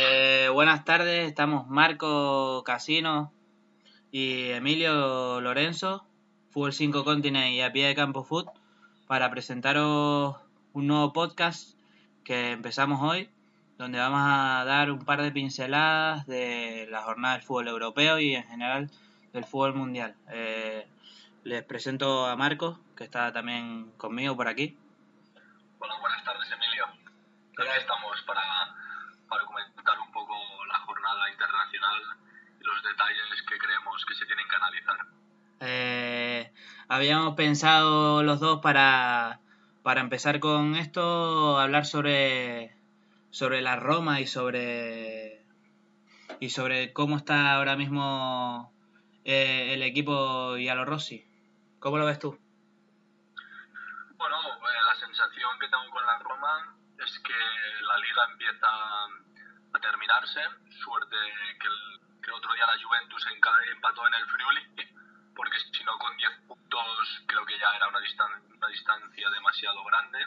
Eh, buenas tardes, estamos Marco Casino y Emilio Lorenzo, Fútbol 5 Continent y a pie de campo foot, para presentaros un nuevo podcast que empezamos hoy, donde vamos a dar un par de pinceladas de la jornada del fútbol europeo y en general del fútbol mundial. Eh, les presento a Marco, que está también conmigo por aquí. Hola, buenas tardes, Emilio. Aquí estamos para, para comentar un poco la jornada internacional y los detalles que creemos que se tienen que analizar. Eh, habíamos pensado los dos para, para empezar con esto, hablar sobre, sobre la Roma y sobre, y sobre cómo está ahora mismo eh, el equipo Yalo Rossi. ¿Cómo lo ves tú? Bueno, eh, la sensación que tengo con la Roma es que la liga empieza a terminarse. Suerte que el, otro día la Juventus empató en el Friuli, porque si no con 10 puntos creo que ya era una, distan- una distancia demasiado grande.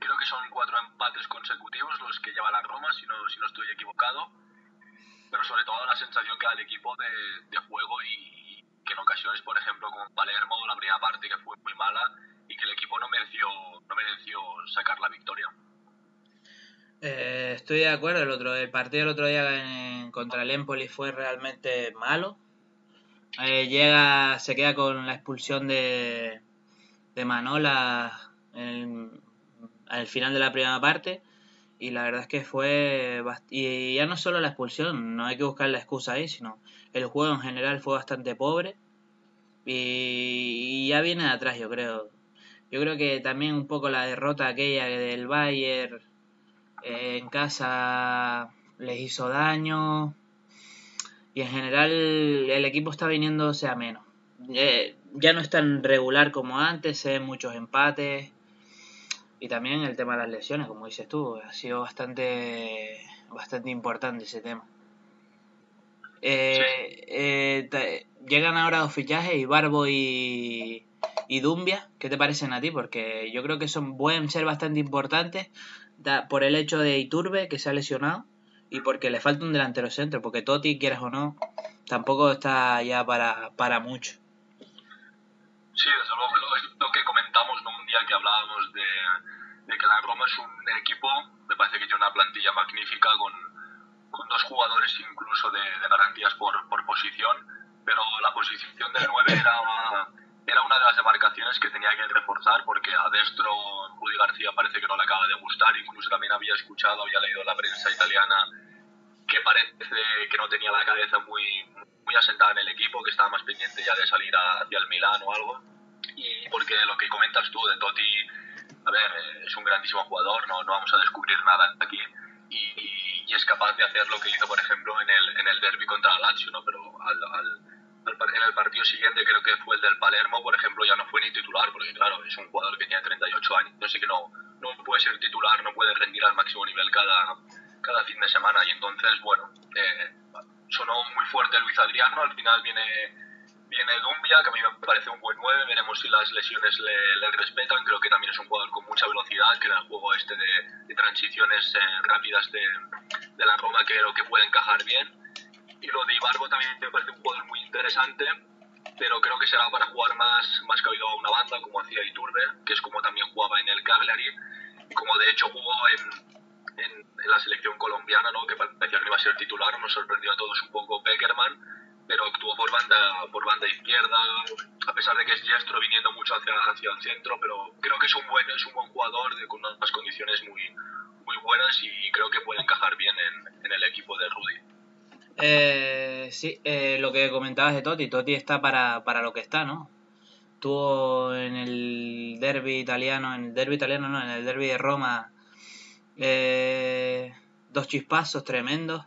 Creo que son cuatro empates consecutivos los que lleva la Roma, si no, si no estoy equivocado. Pero sobre todo la sensación que da el equipo de, juego y que en ocasiones, por ejemplo, con Palermo, la primera parte que fue muy mala y que el equipo no mereció, no mereció sacar la victoria. Eh, estoy de acuerdo, el, otro, el partido el otro día contra el Empoli fue realmente malo. Eh, llega, se queda con la expulsión de, de Manola al final de la primera parte. Y la verdad es que fue y ya no solo la expulsión, no hay que buscar la excusa ahí, sino el juego en general fue bastante pobre. Y, y ya viene de atrás, yo creo. Yo creo que también un poco la derrota aquella del Bayern eh, en casa les hizo daño y en general el equipo está viniéndose a menos. Eh, ya no es tan regular como antes, se ven muchos empates y también el tema de las lesiones, como dices tú, ha sido bastante, bastante importante ese tema. Eh, eh, llegan ahora dos fichajes, Ibarbo y, y Dumbia. ¿Qué te parecen a ti? Porque yo creo que son pueden ser bastante importantes da- por el hecho de Iturbe, que se ha lesionado, y porque le falta un delantero centro, porque Totti, quieras o no, tampoco está ya para, para mucho. Sí, desde luego, lo, lo que comentamos ¿no? un día que hablábamos de, de que la Roma es un equipo, me parece que tiene una plantilla magnífica con, con dos jugadores incluso de, de garantías por, por posición, pero la posición del 9 era, era una de las demarcaciones que tenía que reforzar porque a destro Rudy García parece que no le acaba de gustar, incluso también había escuchado, había leído en la prensa italiana que parece que no tenía la cabeza muy, muy asentada en el equipo, que estaba más pendiente ya de salir hacia el Milán o algo. Y porque lo que comentas tú de Totti, a ver, es un grandísimo jugador, no, no vamos a descubrir nada aquí. Y, y es capaz de hacer lo que hizo, por ejemplo, en el, en el derby contra la Lazio, ¿no? Pero al, al- en el partido siguiente, creo que fue el del Palermo, por ejemplo, ya no fue ni titular, porque claro, es un jugador que tiene 38 años, sé que no, no puede ser titular, no puede rendir al máximo nivel cada, cada fin de semana. Y entonces, bueno, eh, sonó muy fuerte Luis Adriano, al final viene, viene Dumbia, que a mí me parece un buen 9, veremos si las lesiones le, respetan, creo que también es un jugador con mucha velocidad, que en el juego este de, de transiciones eh, rápidas de, de la Roma creo que puede encajar bien. Y lo de Ibarbo también me parece un jugador muy interesante, pero creo que será para jugar más, más cabido a una banda, como hacía Iturbe, que es como también jugaba en el Cagliari, como de hecho jugó en, en, en la selección colombiana, ¿no? que parecía que iba a ser titular, nos sorprendió a todos un poco Beckerman, pero actuó por banda, por banda izquierda, a pesar de que es diestro viniendo mucho hacia, hacia el centro, pero creo que es un buen, es un buen jugador de, con unas condiciones muy, muy buenas y creo que puede encajar bien en, en el equipo de Rudy. Eh, sí, eh, lo que comentabas de Totti, Totti está para, para lo que está, ¿no? Tuvo en el derby italiano, en el derby italiano no, en el derby de Roma, eh, dos chispazos tremendos,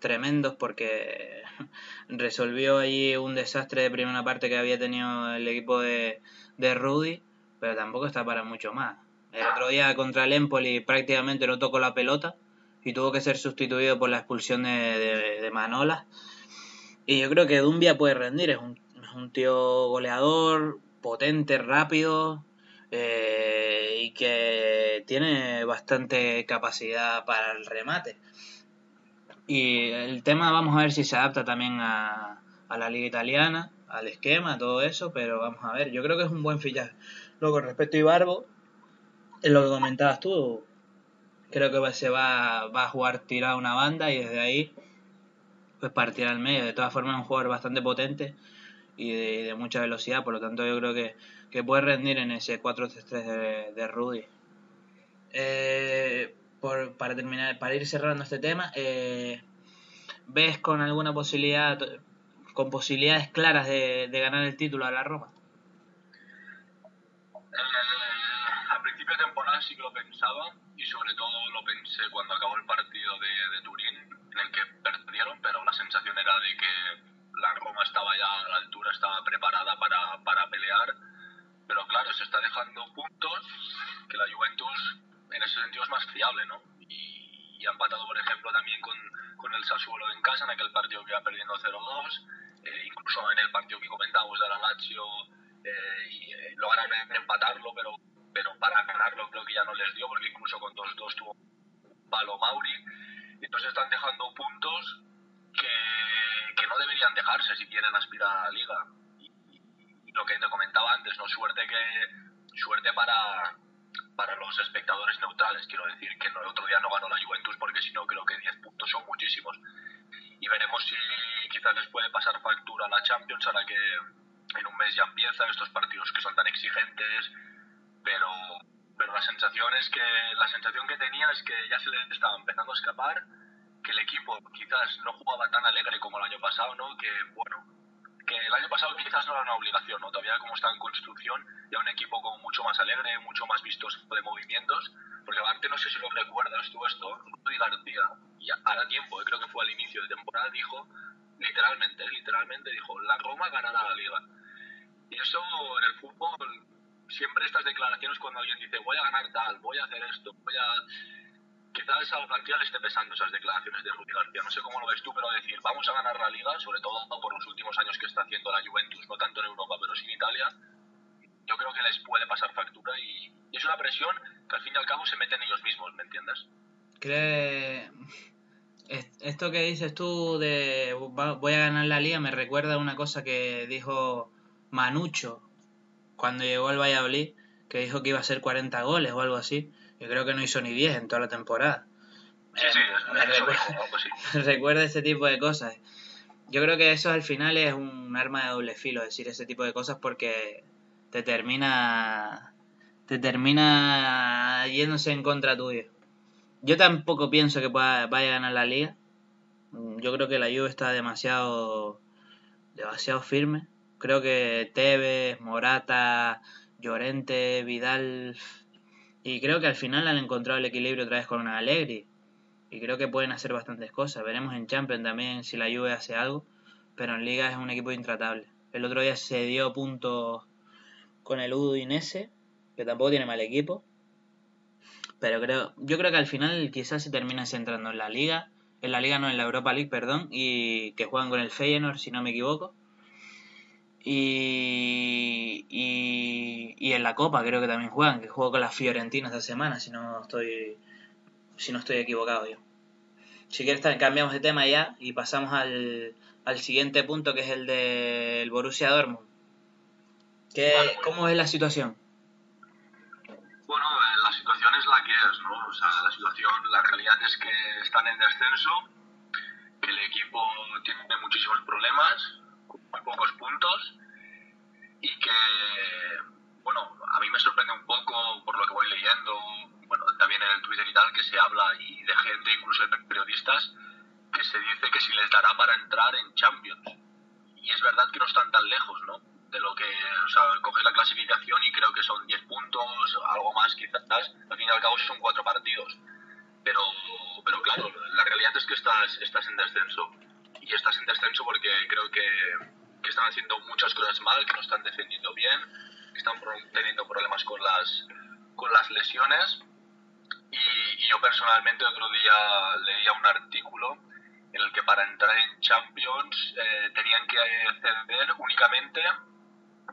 tremendos porque resolvió ahí un desastre de primera parte que había tenido el equipo de, de Rudy, pero tampoco está para mucho más. El otro día contra el Empoli prácticamente no tocó la pelota y tuvo que ser sustituido por la expulsión de, de, Manola. Y yo creo que Dumbia puede rendir, es un, es un tío goleador, potente, rápido eh, y que tiene bastante capacidad para el remate. Y el tema vamos a ver si se adapta también a, a la liga italiana, al esquema, todo eso, pero vamos a ver, yo creo que es un buen fichaje. Luego, respecto a Ibarbo, en lo que comentabas tú, creo que se va, va a jugar tirado una banda y desde ahí pues partir al medio. De todas formas es un jugador bastante potente y de, mucha velocidad, por lo tanto yo creo que, que puede rendir en ese 4-3-3 de, Rudy. Eh, por, para terminar, para ir cerrando este tema, eh, ¿ves con alguna posibilidad, con posibilidades claras de, de ganar el título a la Roma? Eh, a principio de temporada sí que lo pensaba y sobre todo lo pensé cuando acabó el partido de, de Turín, en el que perdieron, pero la sensación era de que la Roma estaba ya a la altura, estaba preparada para, para pelear, pero claro, se está dejando puntos que la Juventus en ese sentido es más fiable, ¿no? Y, y ha empatado, por ejemplo, también con, con, el Sassuolo en casa, en aquel partido que iba perdiendo 0-2, eh, incluso en el partido que comentábamos de la Lazio, eh, y eh, lograron empatarlo, pero, pero para ganarlo creo que ya no les dio, porque incluso con 2-2 tuvo palo Mauri, y entonces están dejando puntos que, que no deberían dejarse si quieren aspirar a la liga. Y, y, lo que te comentaba antes, ¿no? Suerte que suerte para, para los espectadores neutrales, quiero decir que el otro día no ganó la Juventus porque si no creo que 10 puntos son muchísimos. Y veremos si quizás les puede pasar factura a la Champions ahora que en un mes ya empiezan estos partidos que son tan exigentes, pero, pero la sensación es que la sensación que tenía es que ya se le estaba empezando a escapar, que el equipo quizás no jugaba tan alegre como el año pasado, ¿no? Que bueno, que el año pasado quizás no era una obligación, ¿no? Todavía como está en construcción, ya un equipo como mucho más alegre, mucho más vistoso de movimientos, porque aparte no sé si lo recuerdas tú esto, Rudy García, y hará tiempo, eh, creo que fue al inicio de temporada, dijo, literalmente, literalmente dijo, la Roma ganará la liga. Y eso en el fútbol, siempre estas declaraciones cuando alguien dice, voy a ganar tal, voy a hacer esto, voy a quizás a García le esté pesando esas declaraciones de Rudy García. No sé cómo lo ves tú, pero decir, vamos a ganar la liga, sobre todo por los últimos años que está haciendo la Juventus, no tanto en Europa, pero sí en Italia, yo creo que les puede pasar factura y, y es una presión que al fin y al cabo se meten ellos mismos, ¿me entiendes? ¿Cree... Esto que dices tú de voy a ganar la liga me recuerda a una cosa que dijo Manucho cuando llegó al Valladolid, que dijo que iba a ser 40 goles o algo así. Yo creo que no hizo ni 10 en toda la temporada. Sí, sí, me, eso recuerda, dijo, sí. recuerda ese tipo de cosas. Yo creo que eso al final es un arma de doble filo, decir ese tipo de cosas porque te termina te termina yéndose en contra tuyo. Yo tampoco pienso que pueda, vaya a ganar la liga. Yo creo que la Juve está demasiado demasiado firme. Creo que Tevez, Morata, Llorente, Vidal y creo que al final han encontrado el equilibrio otra vez con una Allegri. Y creo que pueden hacer bastantes cosas. Veremos en Champions también si la Juve hace algo. Pero en Liga es un equipo intratable. El otro día se dio puntos con el Udinese, que tampoco tiene mal equipo. Pero creo, yo creo que al final quizás se termina centrando en la Liga. En la Liga no, en la Europa League, perdón. Y que juegan con el Feyenoord, si no me equivoco. Y, y, y, en la Copa creo que también juegan, que juego con la Fiorentina esta semana, si no estoy si no estoy equivocado yo. Si quieres cambiamos de tema ya y pasamos al, al siguiente punto que es el del Borussia Dortmund. ¿Qué. ¿Cómo es la situación? Bueno, eh, la situación es la que es, ¿no? O sea, la situación, la realidad es que están en descenso, que el equipo tiene muchísimos problemas, muy pocos puntos y que, bueno, a mí me sorprende un poco por lo que voy leyendo, bueno, también en el Twitter y tal, que se habla y de gente, incluso de periodistas, que se dice que si les dará para entrar en Champions. Y es verdad que no están tan lejos, ¿no? De lo que, o sea, coges la clasificación y creo que son 10 puntos, algo más quizás, al fin y al cabo son cuatro partidos. pero, pero claro, la realidad es que estás, estás en descenso. Y estás en descenso porque creo que, que están haciendo muchas cosas mal, que no están defendiendo bien, que están teniendo problemas con las, con las lesiones. Y, yo personalmente otro día leía un artículo en el que para entrar en Champions eh, tenían que ceder únicamente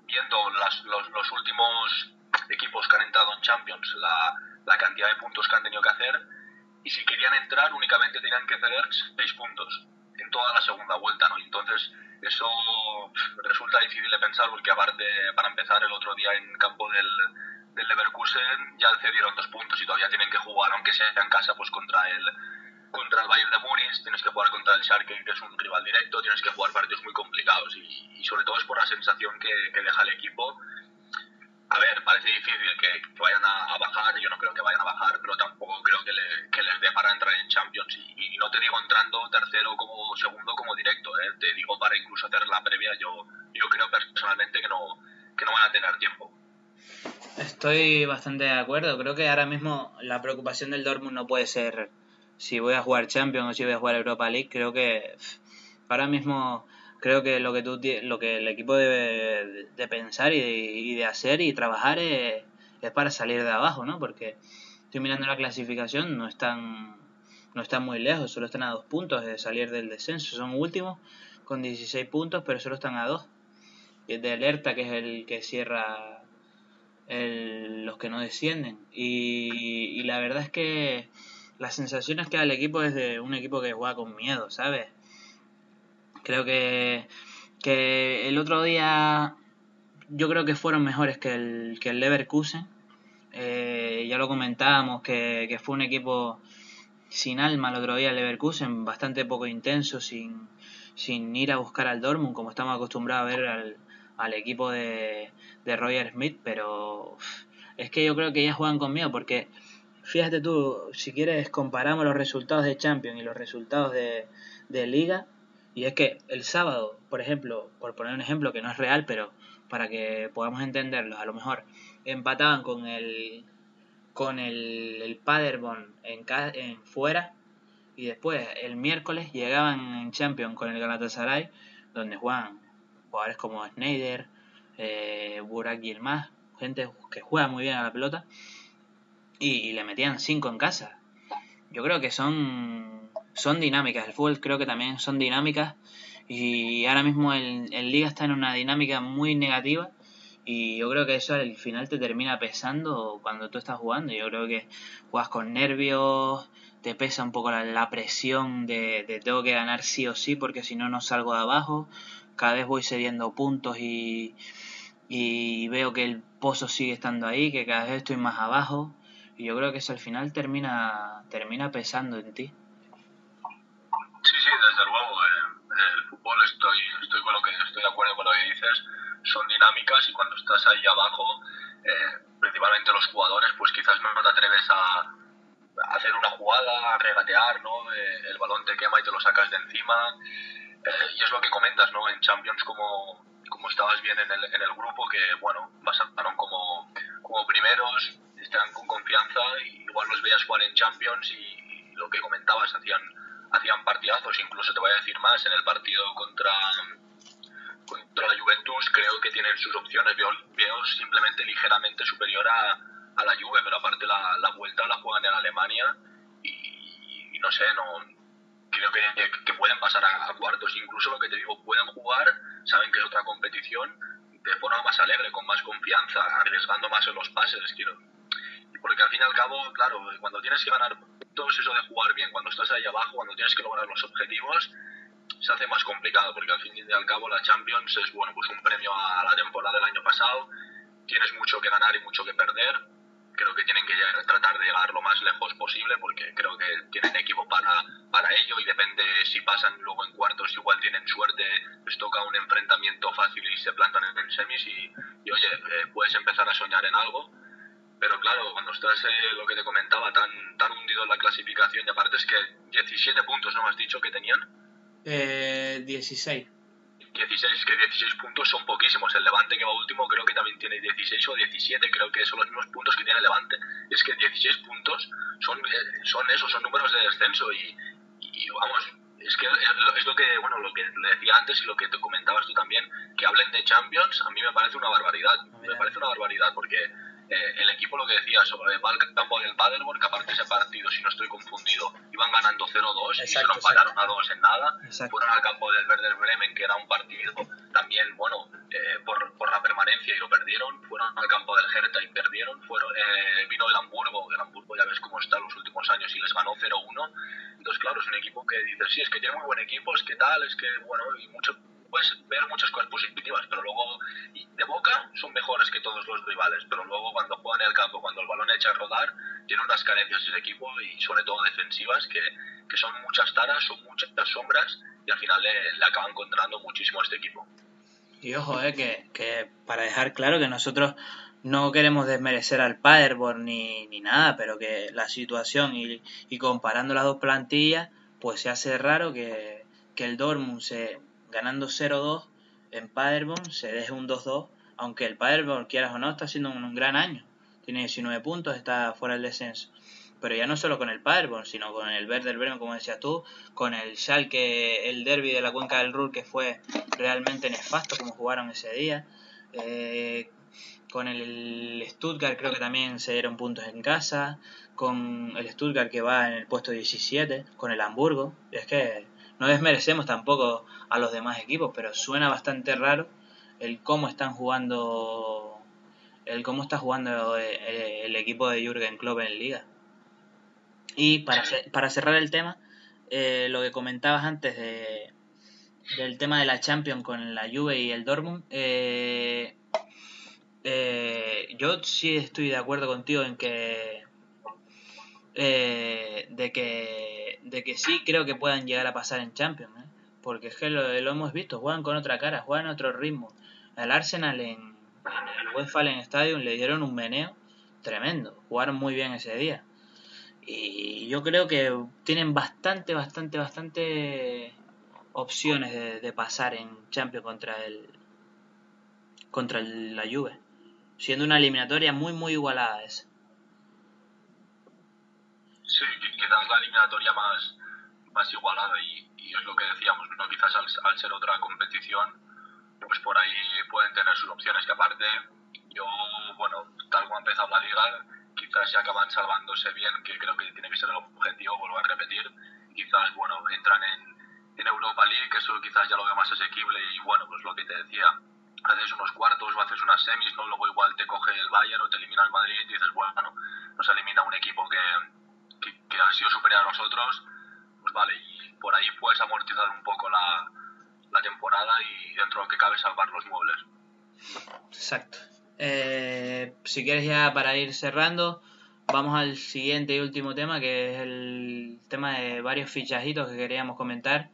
viendo las, los, los, últimos equipos que han entrado en Champions, la, la, cantidad de puntos que han tenido que hacer, y si querían entrar únicamente tenían que ceder 6 puntos en toda la segunda vuelta, ¿no? Entonces, eso resulta difícil de pensar porque aparte, para empezar, el otro día en campo del, del Leverkusen ya cedieron dos puntos y todavía tienen que jugar, aunque sea en casa, pues contra el contra el Bayern de Múnich, tienes que jugar contra el Schalke, que es un rival directo, tienes que jugar partidos muy complicados y, sobre todo es por la sensación que, que, deja el equipo. A ver, parece difícil que, vayan a, bajar, yo no creo que vayan a bajar, pero tampoco creo que, que les dé para entrar en Champions. Y, no te digo entrando tercero como segundo como directo, ¿eh? te digo para incluso hacer la previa, yo, yo creo personalmente que no, que no van a tener tiempo. Estoy bastante de acuerdo. Creo que ahora mismo la preocupación del Dortmund no puede ser si voy a jugar Champions o si voy a jugar Europa League. Creo que ahora mismo creo que lo que tú lo que el equipo debe de pensar y de, hacer y trabajar es, es, para salir de abajo, ¿no? Porque estoy mirando la clasificación, no están no están muy lejos, solo están a dos puntos de salir del descenso. Son últimos con 16 puntos, pero solo están a dos. Y de alerta, que es el que cierra los que no descienden. Y, la verdad es que las sensaciones que da el equipo es de un equipo que juega con miedo, ¿sabes? Creo que, que el otro día yo creo que fueron mejores que el, que el Leverkusen. Eh, ya lo comentábamos, que, que, fue un equipo sin alma el otro día el Leverkusen, bastante poco intenso, sin, sin ir a buscar al Dortmund, como estamos acostumbrados a ver al, al equipo de, de Roger Smith, pero es que yo creo que ya juegan conmigo porque fíjate tú, si quieres comparamos los resultados de Champions y los resultados de, de Liga, y es que el sábado, por ejemplo, por poner un ejemplo que no es real, pero para que podamos entenderlo, a lo mejor empataban con el con el, el Paderborn en, en fuera y después el miércoles llegaban en Champions con el Galatasaray donde juegan jugadores como Schneider, eh, Burak Yilmaz, gente que juega muy bien a la pelota, y, le metían 5 en casa. Yo creo que son, son dinámicas, el fútbol creo que también son dinámicas, y ahora mismo el, el Liga está en una dinámica muy negativa, y yo creo que eso al final te termina pesando cuando tú estás jugando. Yo creo que juegas con nervios, te pesa un poco la, presión de, de, tengo que ganar sí o sí porque si no no salgo de abajo. Cada vez voy cediendo puntos y, y veo que el pozo sigue estando ahí, que cada vez estoy más abajo. Y yo creo que eso al final termina, termina pesando en ti. Dices. Son dinámicas y cuando estás ahí abajo, eh, principalmente los jugadores, pues quizás no te atreves a, hacer una jugada, a regatear, ¿no? Eh, el balón te quema y te lo sacas de encima. Eh, y es lo que comentas, ¿no? En Champions, como, como estabas bien en el, en el grupo, que, bueno, pasaron como, como primeros, están con confianza, y igual los veías jugar en Champions y, lo que comentabas, hacían, hacían partidazos, incluso te voy a decir más, en el partido contra, Juventus creo que tienen sus opciones, veo, veo simplemente ligeramente superior a, a la Juve, pero aparte la, la vuelta la juegan en Alemania y, y no sé, no creo que, que pueden pasar a, cuartos. Incluso lo que te digo, pueden jugar, saben que es otra competición, de forma más alegre, con más confianza, arriesgando más en los pases. Quiero. Porque al fin y al cabo, claro, cuando tienes que ganar todo eso de jugar bien, cuando estás ahí abajo, cuando tienes que lograr los objetivos, se hace más complicado, porque al fin y al cabo la Champions es bueno pues un premio a la temporada del año pasado, tienes mucho que ganar y mucho que perder, creo que tienen que tratar de llegar lo más lejos posible porque creo que tienen equipo para, para ello y depende si pasan luego en cuartos, igual tienen suerte, les toca un enfrentamiento fácil y se plantan en semis y, oye, eh, puedes empezar a soñar en algo. Pero claro, cuando estás, eh, lo que te comentaba, tan, tan hundido en la clasificación, y aparte es que 17 puntos, ¿no has dicho que tenían? Eh, 16. 16, que 16 puntos son poquísimos. El Levante que va último creo que también tiene 16 o 17, creo que son los mismos puntos que tiene el Levante. Es que 16 puntos son, eh, son esos, son números de descenso y, y vamos, es que es lo que bueno lo que le decía antes y lo que te comentabas tú también que hablen de Champions a mí me parece una barbaridad me parece una barbaridad porque eh, el equipo lo que decía sobre el campo del Paderborn que aparte ese partido si no estoy confundido iban ganando 0-2 y se nos pararon a 2 en nada. Fueron al campo del Werder Bremen que era un partido también bueno eh, por, por, la permanencia y lo perdieron. Fueron al campo del Hertha y perdieron. Fueron eh, vino el Hamburgo el Hamburgo ya ves cómo está en los últimos años y les ganó 0-1 entonces, claro, es un equipo que dice, sí, es que tiene muy buen equipo, es que tal, es que, bueno, y mucho, puedes ver muchas cosas positivas, pero los rivales, pero luego cuando juegan en el campo, cuando el balón echa a rodar, tiene unas carencias ese equipo y sobre todo defensivas que, que son muchas taras, son muchas sombras y al final le, le acaban controlando muchísimo a este equipo. Y ojo, eh, que, que para dejar claro que nosotros no queremos desmerecer al Paderborn ni, ni nada, pero que la situación y, y, comparando las dos plantillas, pues se hace raro que, que el Dortmund se, ganando 0-2 en Paderborn se deje un 2-2, aunque el Paderborn, quieras o no, está haciendo un, gran año. Tiene 19 puntos, está fuera del descenso. Pero ya no solo con el Paderborn, sino con el Werder Bremen, como decías tú, con el Schalke, el derby de la cuenca del Ruhr, que fue realmente nefasto como jugaron ese día. Eh, con el Stuttgart creo que también se dieron puntos en casa, con el Stuttgart que va en el puesto 17, con el Hamburgo. Es que no desmerecemos tampoco a los demás equipos, pero suena bastante raro el cómo están jugando el cómo está jugando el, el equipo de Jürgen Klopp en liga. Y para, para cerrar el tema, eh, lo que comentabas antes de, del tema de la Champions con la Juve y el Dortmund, eh, eh, yo sí estoy de acuerdo contigo en que eh, de que de que sí creo que puedan llegar a pasar en Champions ¿eh? porque es que lo, lo, hemos visto juegan con otra cara juegan a otro ritmo al Arsenal en, el Westfalen Stadium le dieron un meneo tremendo jugaron muy bien ese día y yo creo que tienen bastante bastante bastante opciones de, pasar en Champions contra el contra el, la Juve siendo una eliminatoria muy, muy igualada esa. Sí, quizás la eliminatoria más, más igualada y, y es lo que decíamos, ¿no? quizás al, ser otra competición, pues por ahí pueden tener sus opciones, que aparte yo, bueno, tal como ha empezado la liga, quizás ya acaban salvándose bien, que creo que tiene que ser el objetivo, vuelvo a repetir, quizás, bueno, entran en, en Europa League, que eso quizás ya lo veo más asequible. Y bueno, pues lo que te decía, haces unos cuartos o haces unas semis, ¿no? Luego igual te coge el Bayern o te elimina el Madrid y dices, bueno, nos elimina un equipo que, que, que ha sido superior a nosotros, pues vale, y por ahí puedes amortizar un poco la, la temporada y dentro de lo que cabe salvar los muebles. Exacto. Eh, si quieres ya para ir cerrando, vamos al siguiente y último tema, que es el tema de varios fichajitos que queríamos comentar.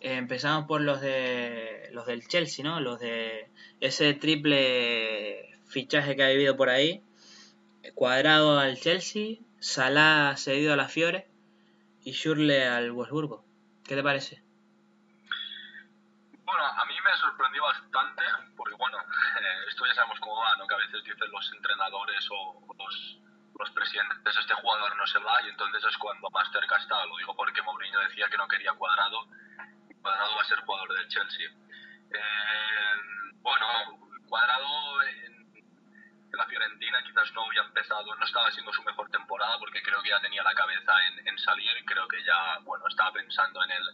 Eh, empezamos por los de los del Chelsea, ¿no? Los de ese triple fichaje que ha vivido por ahí. Cuadrado al Chelsea, Salah cedido a la Fiore y Schürrle al Wolfsburgo. ¿Qué te parece? Bueno, a mí me sorprendió bastante, porque bueno, esto ya sabemos cómo va, ¿no? Que a veces dicen los entrenadores o los, los presidentes, este jugador no se va, y entonces es cuando más cerca está. Lo digo porque Mourinho decía que no quería cuadrado, y cuadrado va a ser jugador del Chelsea. Eh, bueno, Cuadrado en, la Fiorentina quizás no había empezado, no estaba haciendo su mejor temporada porque creo que ya tenía la cabeza en, en salir, creo que ya, bueno, estaba pensando en el,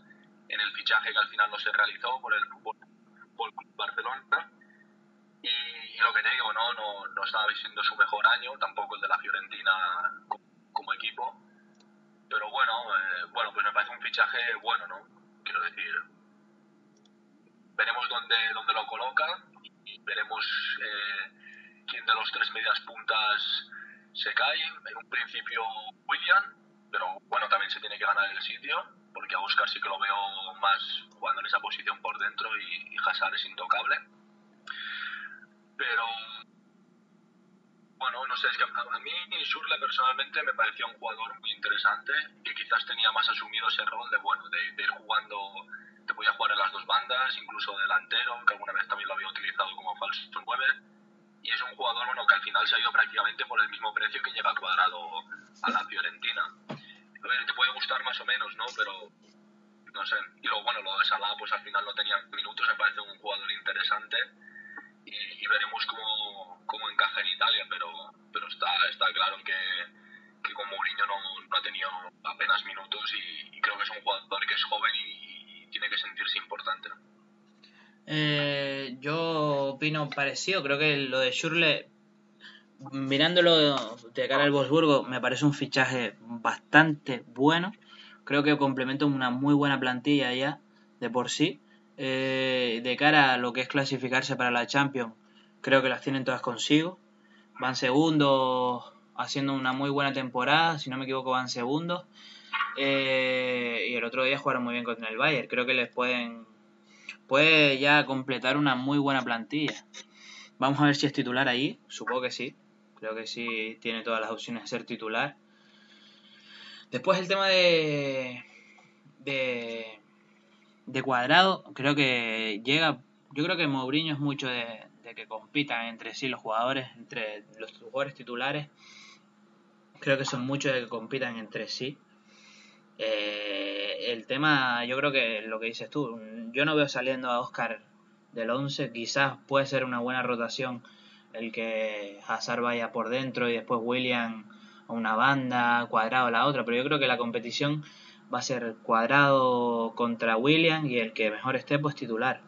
en el fichaje que al final no se realizó por el Fútbol, fútbol Barcelona. Y, lo que te digo, ¿no? No, no estaba siendo su mejor año, tampoco el de la Fiorentina como, como equipo. Pero bueno, eh, bueno, pues me parece un fichaje bueno, ¿no? Quiero decir, veremos dónde, dónde lo coloca y veremos eh, quién de los tres medias puntas se cae. En un principio William, pero bueno, también se tiene que ganar el sitio, porque a Oscar sí que lo veo más jugando en esa posición por dentro y, y es intocable. Pero bueno, no sé, es que a, mí Surle personalmente me parecía un jugador muy interesante que quizás tenía más asumido ese rol de, bueno, de, ir jugando, te podía jugar en las dos bandas, incluso delantero, que alguna vez también lo había utilizado como falso 9. Y es un jugador, bueno, que al final se ha ido prácticamente por el mismo precio que llega cuadrado a la Fiorentina. A ver, te puede gustar más o menos, ¿no? Pero, no sé. Y luego, bueno, lo de Salah, pues al final no tenía minutos, me parece un jugador interesante y, veremos cómo, cómo, encaja en Italia, pero, pero está, está claro que, que con Mourinho no, no, ha tenido apenas minutos y, creo que es un jugador que es joven y, tiene que sentirse importante. Eh, yo opino parecido, creo que lo de Schürrle, mirándolo de cara al Wolfsburgo, me parece un fichaje bastante bueno. Creo que complementa una muy buena plantilla ya de por sí. Eh, de cara a lo que es clasificarse para la Champions, creo que las tienen todas consigo. Van segundos, haciendo una muy buena temporada, si no me equivoco van segundos. Eh, y el otro día jugaron muy bien contra el Bayern. Creo que les pueden puede ya completar una muy buena plantilla. Vamos a ver si es titular ahí. Supongo que sí. Creo que sí tiene todas las opciones de ser titular. Después el tema de, de de cuadrado, creo que llega, yo creo que Mourinho es mucho de, que compitan entre sí los jugadores, entre los jugadores titulares, creo que son muchos de que compitan entre sí. Eh, el tema, yo creo que lo que dices tú, yo no veo saliendo a Oscar del 11, quizás puede ser una buena rotación el que Hazard vaya por dentro y después William a una banda, cuadrado a la otra, pero yo creo que la competición va a ser cuadrado contra William y el que mejor esté pues titular.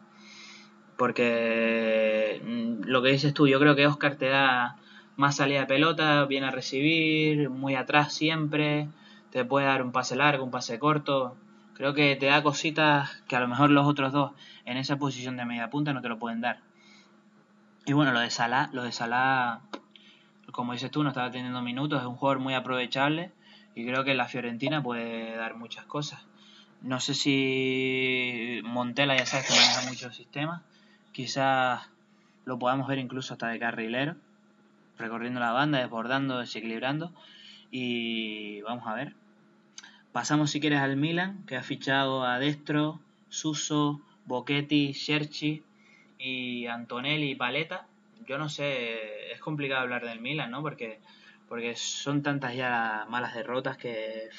Porque mm, lo que dices tú, yo creo que Oscar te da más salida de pelota, viene a recibir, muy atrás siempre, te puede dar un pase largo, un pase corto. Creo que te da cositas que a lo mejor los otros dos en esa posición de media punta no te lo pueden dar. Y bueno, lo de Salah, lo de Salah, como dices tú, no estaba teniendo minutos, es un jugador muy aprovechable y creo que la Fiorentina puede dar muchas cosas. No sé si Montela ya sabes que maneja muchos sistemas, quizás lo podamos ver incluso hasta de carrilero, recorriendo la banda, desbordando, desequilibrando y vamos a ver. Pasamos si quieres al Milan, que ha fichado a Destro, Suso, Bochetti, Scherchi y Antonelli y Paleta. Yo no sé, es complicado hablar del Milan, ¿no? Porque porque son tantas ya malas derrotas que,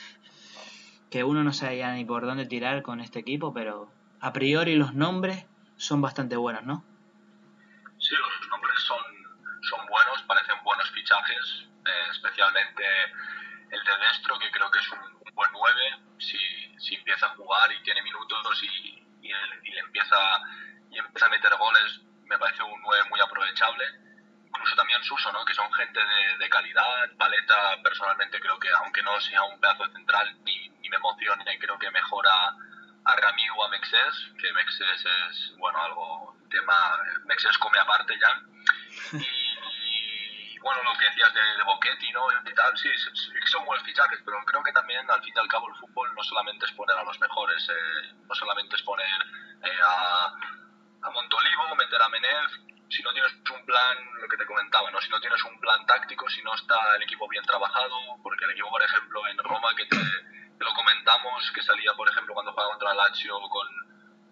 que uno no sabe ya ni por dónde tirar con este equipo, pero a priori los nombres son bastante buenos, ¿no? Sí, los nombres son, son buenos, parecen buenos fichajes, eh, especialmente el de Destro, que creo que es un, buen 9, si, si, empieza a jugar y tiene minutos y, y, y, le empieza, y empieza a meter goles, me parece un 9 muy aprovechable incluso también Suso, ¿no? que son gente de, calidad. Paleta, personalmente, creo que aunque no sea un pedazo central, ni, ni me emociona, creo que mejora a Rami o a Mexes, que Mexes es, bueno, algo, tema, Mexes come aparte ya. Y, bueno, lo que decías de, de Boquetti, ¿no? Y tal, sí, son buenos fichajes, pero creo que también, al fin y al cabo, el fútbol no solamente es poner a los mejores, eh, no solamente es poner eh, a, a Montolivo, meter a Menez, si no tienes un plan, lo que te comentaba, ¿no? si no tienes un plan táctico, si no está el equipo bien trabajado, porque el equipo, por ejemplo, en Roma, que te, lo comentamos, que salía, por ejemplo, cuando jugaba contra Lazio con,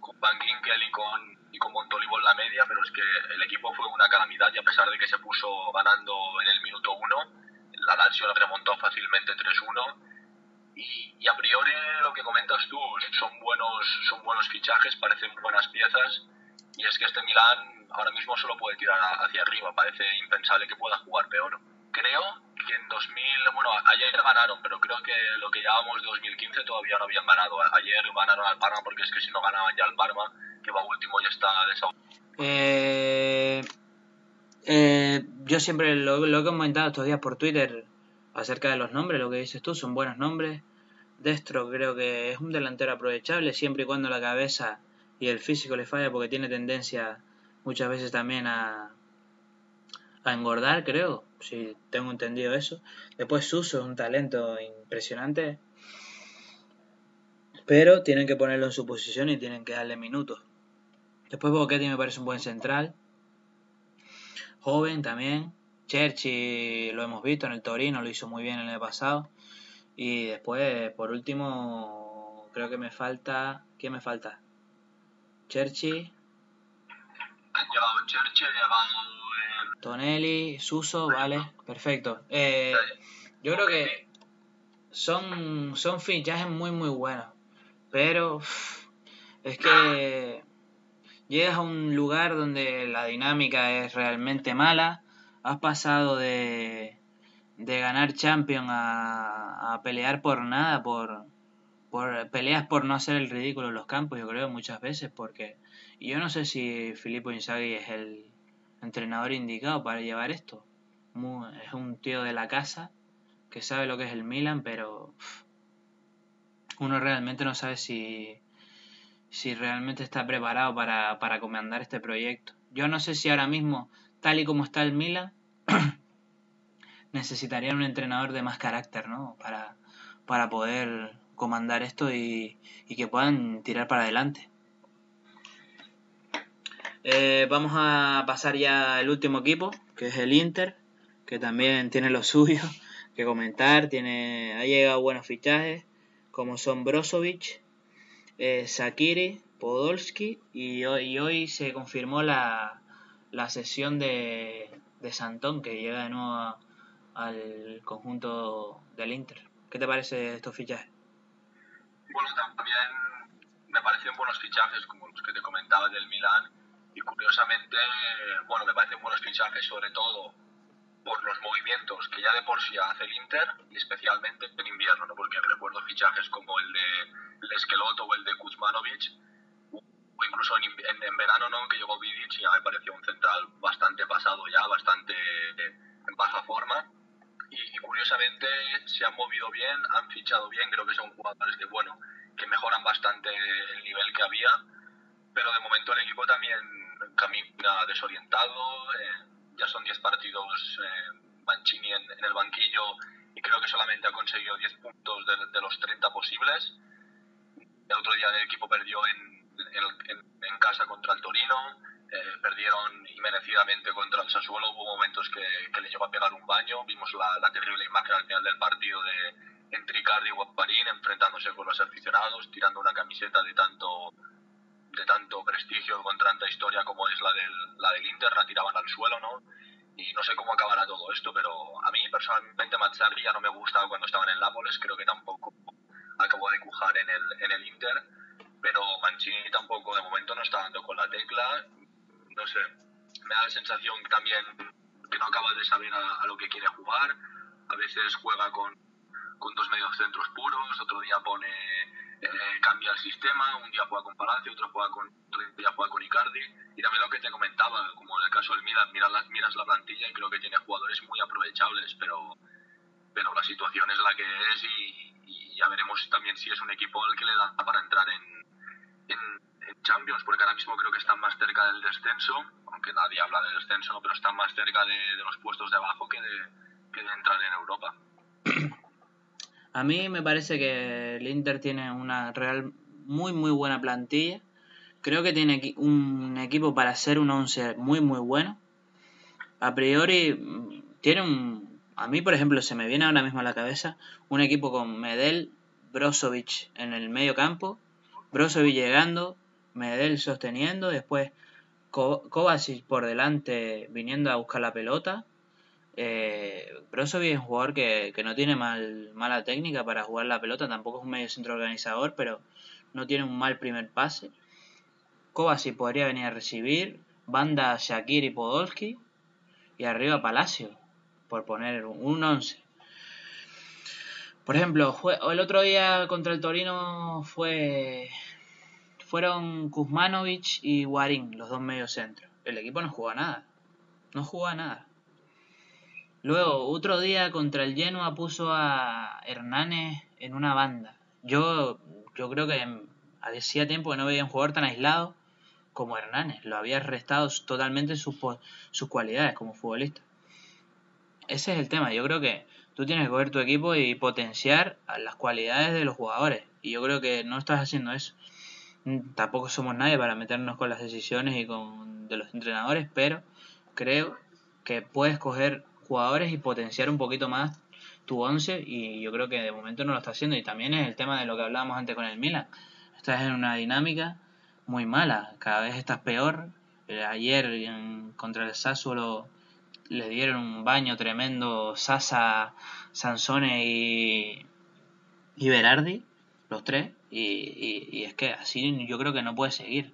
con Van Ginkel y con, y con Montolivo en la media, pero es que el equipo fue una calamidad y a pesar de que se puso ganando en el minuto 1, la Lazio remontó fácilmente 3-1. Y, y, a priori lo que comentas tú son buenos, son buenos fichajes, parecen buenas piezas y es que este Milán ahora mismo solo puede tirar hacia arriba, parece impensable que pueda jugar peor. Creo que en 2000, bueno, ayer ganaron, pero creo que lo que llevábamos de 2015 todavía no habían ganado. Ayer ganaron al Parma porque es que si no ganaban ya al Parma, que va último y está desahogado. Eh, eh, yo siempre lo, lo, he comentado estos días por Twitter acerca de los nombres, lo que dices tú, son buenos nombres. Destro creo que es un delantero aprovechable siempre y cuando la cabeza y el físico le falla porque tiene tendencia muchas veces también a, a engordar, creo, si tengo entendido eso. Después Suso es un talento impresionante, pero tienen que ponerlo en su posición y tienen que darle minutos. Después Boquetti me parece un buen central, joven también, Cherchi lo hemos visto en el Torino, lo hizo muy bien el año pasado. Y después, por último, creo que me falta. ¿Quién me falta? Cherchi. Llegado Cherchi, llegado. Eh... Tonelli, Suso, vale, perfecto. Eh, yo creo que son, son fichajes muy, muy buenos. Pero es que llegas a un lugar donde la dinámica es realmente mala. Has pasado de, de ganar Champions a, a pelear por nada, por, por peleas por no hacer el ridículo en los campos, yo creo, muchas veces, porque yo no sé si Filippo Inzaghi es el entrenador indicado para llevar esto. es un tío de la casa que sabe lo que es el Milan, pero uno realmente no sabe si, si realmente está preparado para, para comandar este proyecto. Yo no sé si ahora mismo, tal y como está el Milan, necesitaría un entrenador de más carácter, ¿no? Para, para poder comandar esto y, que puedan tirar para adelante. Eh, vamos a pasar ya al último equipo, que es el Inter, que también tiene lo suyo que comentar, tiene, ha llegado buenos fichajes, como son Brozovic, eh, Sakiri, Podolski, y hoy, hoy se confirmó la, la sesión de, de Santón, que llega de nuevo al conjunto del Inter. ¿Qué te parece estos fichajes? Bueno, también me parecen buenos fichajes, como los que te comentaba del Milan, y curiosamente, bueno, me parecen buenos fichajes sobre todo por los movimientos que ya de por sí hace el Inter, y especialmente en invierno, ¿no? porque recuerdo fichajes como el de el Esqueloto o el de Kuzmanovic, o incluso en, en, verano ¿no? que llegó Vidic y ya me pareció un central bastante pasado ya, bastante en baja forma. Y, curiosamente se han movido bien, han fichado bien, creo que son jugadores que, bueno, que mejoran bastante el nivel que había, pero de momento el equipo también camina desorientado. Eh, ya son 10 partidos eh, Mancini en, en, el banquillo y creo que solamente ha conseguido 10 puntos de, de, los 30 posibles. El otro día el equipo perdió en, en, en casa contra el Torino, eh, perdieron inmerecidamente contra el Sassuolo, hubo momentos que, que, le llegó a pegar un baño, vimos la, terrible imagen al final del partido de entre Icardi y Guaparín enfrentándose con los aficionados, tirando una camiseta de tanto de tanto prestigio con tanta historia como es la del, la del Inter, la tiraban al suelo, ¿no? Y no sé cómo acabará todo esto, pero a mí personalmente Mazzarri ya no me gustaba cuando estaban en Nápoles, creo que tampoco acabó de cujar en el, en el Inter, pero Mancini tampoco de momento no está dando con la tecla, no sé, me da la sensación también que no acaba de saber a, lo que quiere jugar, a veces juega con, con dos medios centros puros, otro día pone eh, cambia el sistema, un día juega con Palacio, otro, juega con, otro día juega con Icardi, y también lo que te comentaba, como en el caso del Milan, miras la, miras la plantilla y creo que tiene jugadores muy aprovechables, pero, pero la situación es la que es y, ya veremos también si es un equipo al que le da para entrar en, en, en, Champions, porque ahora mismo creo que están más cerca del descenso, aunque nadie habla del descenso, pero están más cerca de, de los puestos de abajo que de, que de entrar en Europa. A mí me parece que el Inter tiene una real muy muy buena plantilla. Creo que tiene un equipo para ser un 11 muy muy bueno. A priori tiene un a mí por ejemplo se me viene ahora mismo a la cabeza un equipo con Medel, Brozovic en el medio campo, Brozovic llegando, Medel sosteniendo, después Kovacic por delante viniendo a buscar la pelota eh, Brozovic es un jugador que, que no tiene mal, mala técnica para jugar la pelota, tampoco es un medio centro organizador, pero no tiene un mal primer pase. Kovacic podría venir a recibir, banda Shakir y Podolski, y arriba Palacio, por poner un 11. Por ejemplo, el otro día contra el Torino fue fueron Kuzmanovic y Warin, los dos medios centros. El equipo no jugó nada. No jugó nada. Luego, otro día contra el Genoa puso a Hernández en una banda. Yo, yo creo que hacía tiempo que no veía un jugador tan aislado como Hernández. Lo había restado totalmente sus, sus cualidades como futbolista. Ese es el tema. Yo creo que tú tienes que coger tu equipo y potenciar las cualidades de los jugadores. Y yo creo que no estás haciendo eso. Tampoco somos nadie para meternos con las decisiones y con de los entrenadores, pero creo que puedes coger jugadores y potenciar un poquito más tu once y yo creo que de momento no lo está haciendo y también es el tema de lo que hablábamos antes con el Milan. Estás en una dinámica muy mala, cada vez estás peor. Eh, ayer contra el Sassuolo le dieron un baño tremendo Sasa, Sansone y, y Berardi, los tres, y, es que así yo creo que no puede seguir.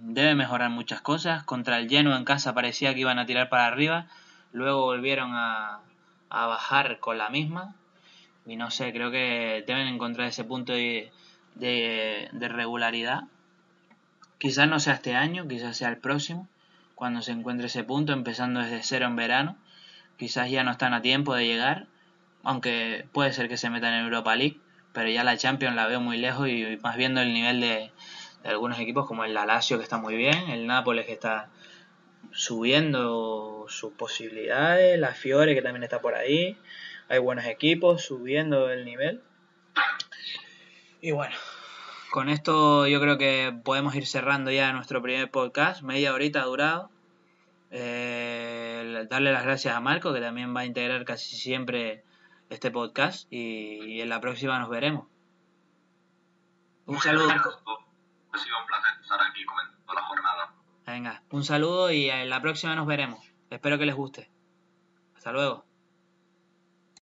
Debe mejorar muchas cosas. Contra el Genoa en casa parecía que iban a tirar para arriba, luego volvieron a, a bajar con la misma. Y no sé, creo que deben encontrar ese punto de, de, regularidad. Quizás no sea este año, quizás sea el próximo, cuando se encuentre ese punto, empezando desde cero en verano. Quizás ya no están a tiempo de llegar, aunque puede ser que se metan en Europa League, pero ya la Champions la veo muy lejos y más viendo el nivel de, algunos equipos como el Lazio que está muy bien, el Nápoles que está subiendo sus posibilidades, la Fiore que también está por ahí, hay buenos equipos subiendo el nivel. Y bueno, con esto yo creo que podemos ir cerrando ya nuestro primer podcast, media horita ha durado. Eh, darle las gracias a Marco que también va a integrar casi siempre este podcast y, en la próxima nos veremos. Un saludo. Ha sido un placer estar aquí comentando la jornada. Venga, un saludo y en la próxima nos veremos. Espero que les guste. Hasta luego.